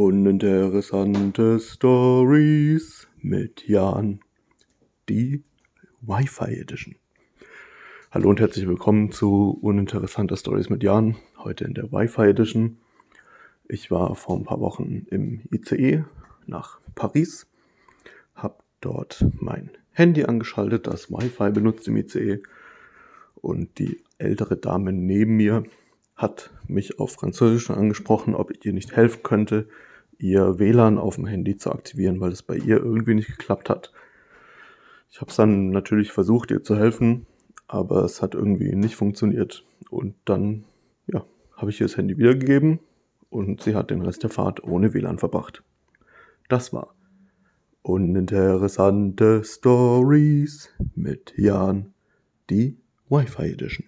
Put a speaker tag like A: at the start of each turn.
A: Uninteressante Stories mit Jan. Die Wi-Fi Edition. Hallo und herzlich willkommen zu Uninteressante Stories mit Jan. Heute in der Wi-Fi Edition. Ich war vor ein paar Wochen im ICE nach Paris, habe dort mein Handy angeschaltet, das Wi-Fi benutzt im ICE und die ältere Dame neben mir hat mich auf Französisch angesprochen, ob ich ihr nicht helfen könnte, ihr WLAN auf dem Handy zu aktivieren, weil es bei ihr irgendwie nicht geklappt hat. Ich habe es dann natürlich versucht, ihr zu helfen, aber es hat irgendwie nicht funktioniert. Und dann, ja, habe ich ihr das Handy wiedergegeben und sie hat den Rest der Fahrt ohne WLAN verbracht. Das war uninteressante Stories mit Jan, die Wi-Fi Edition.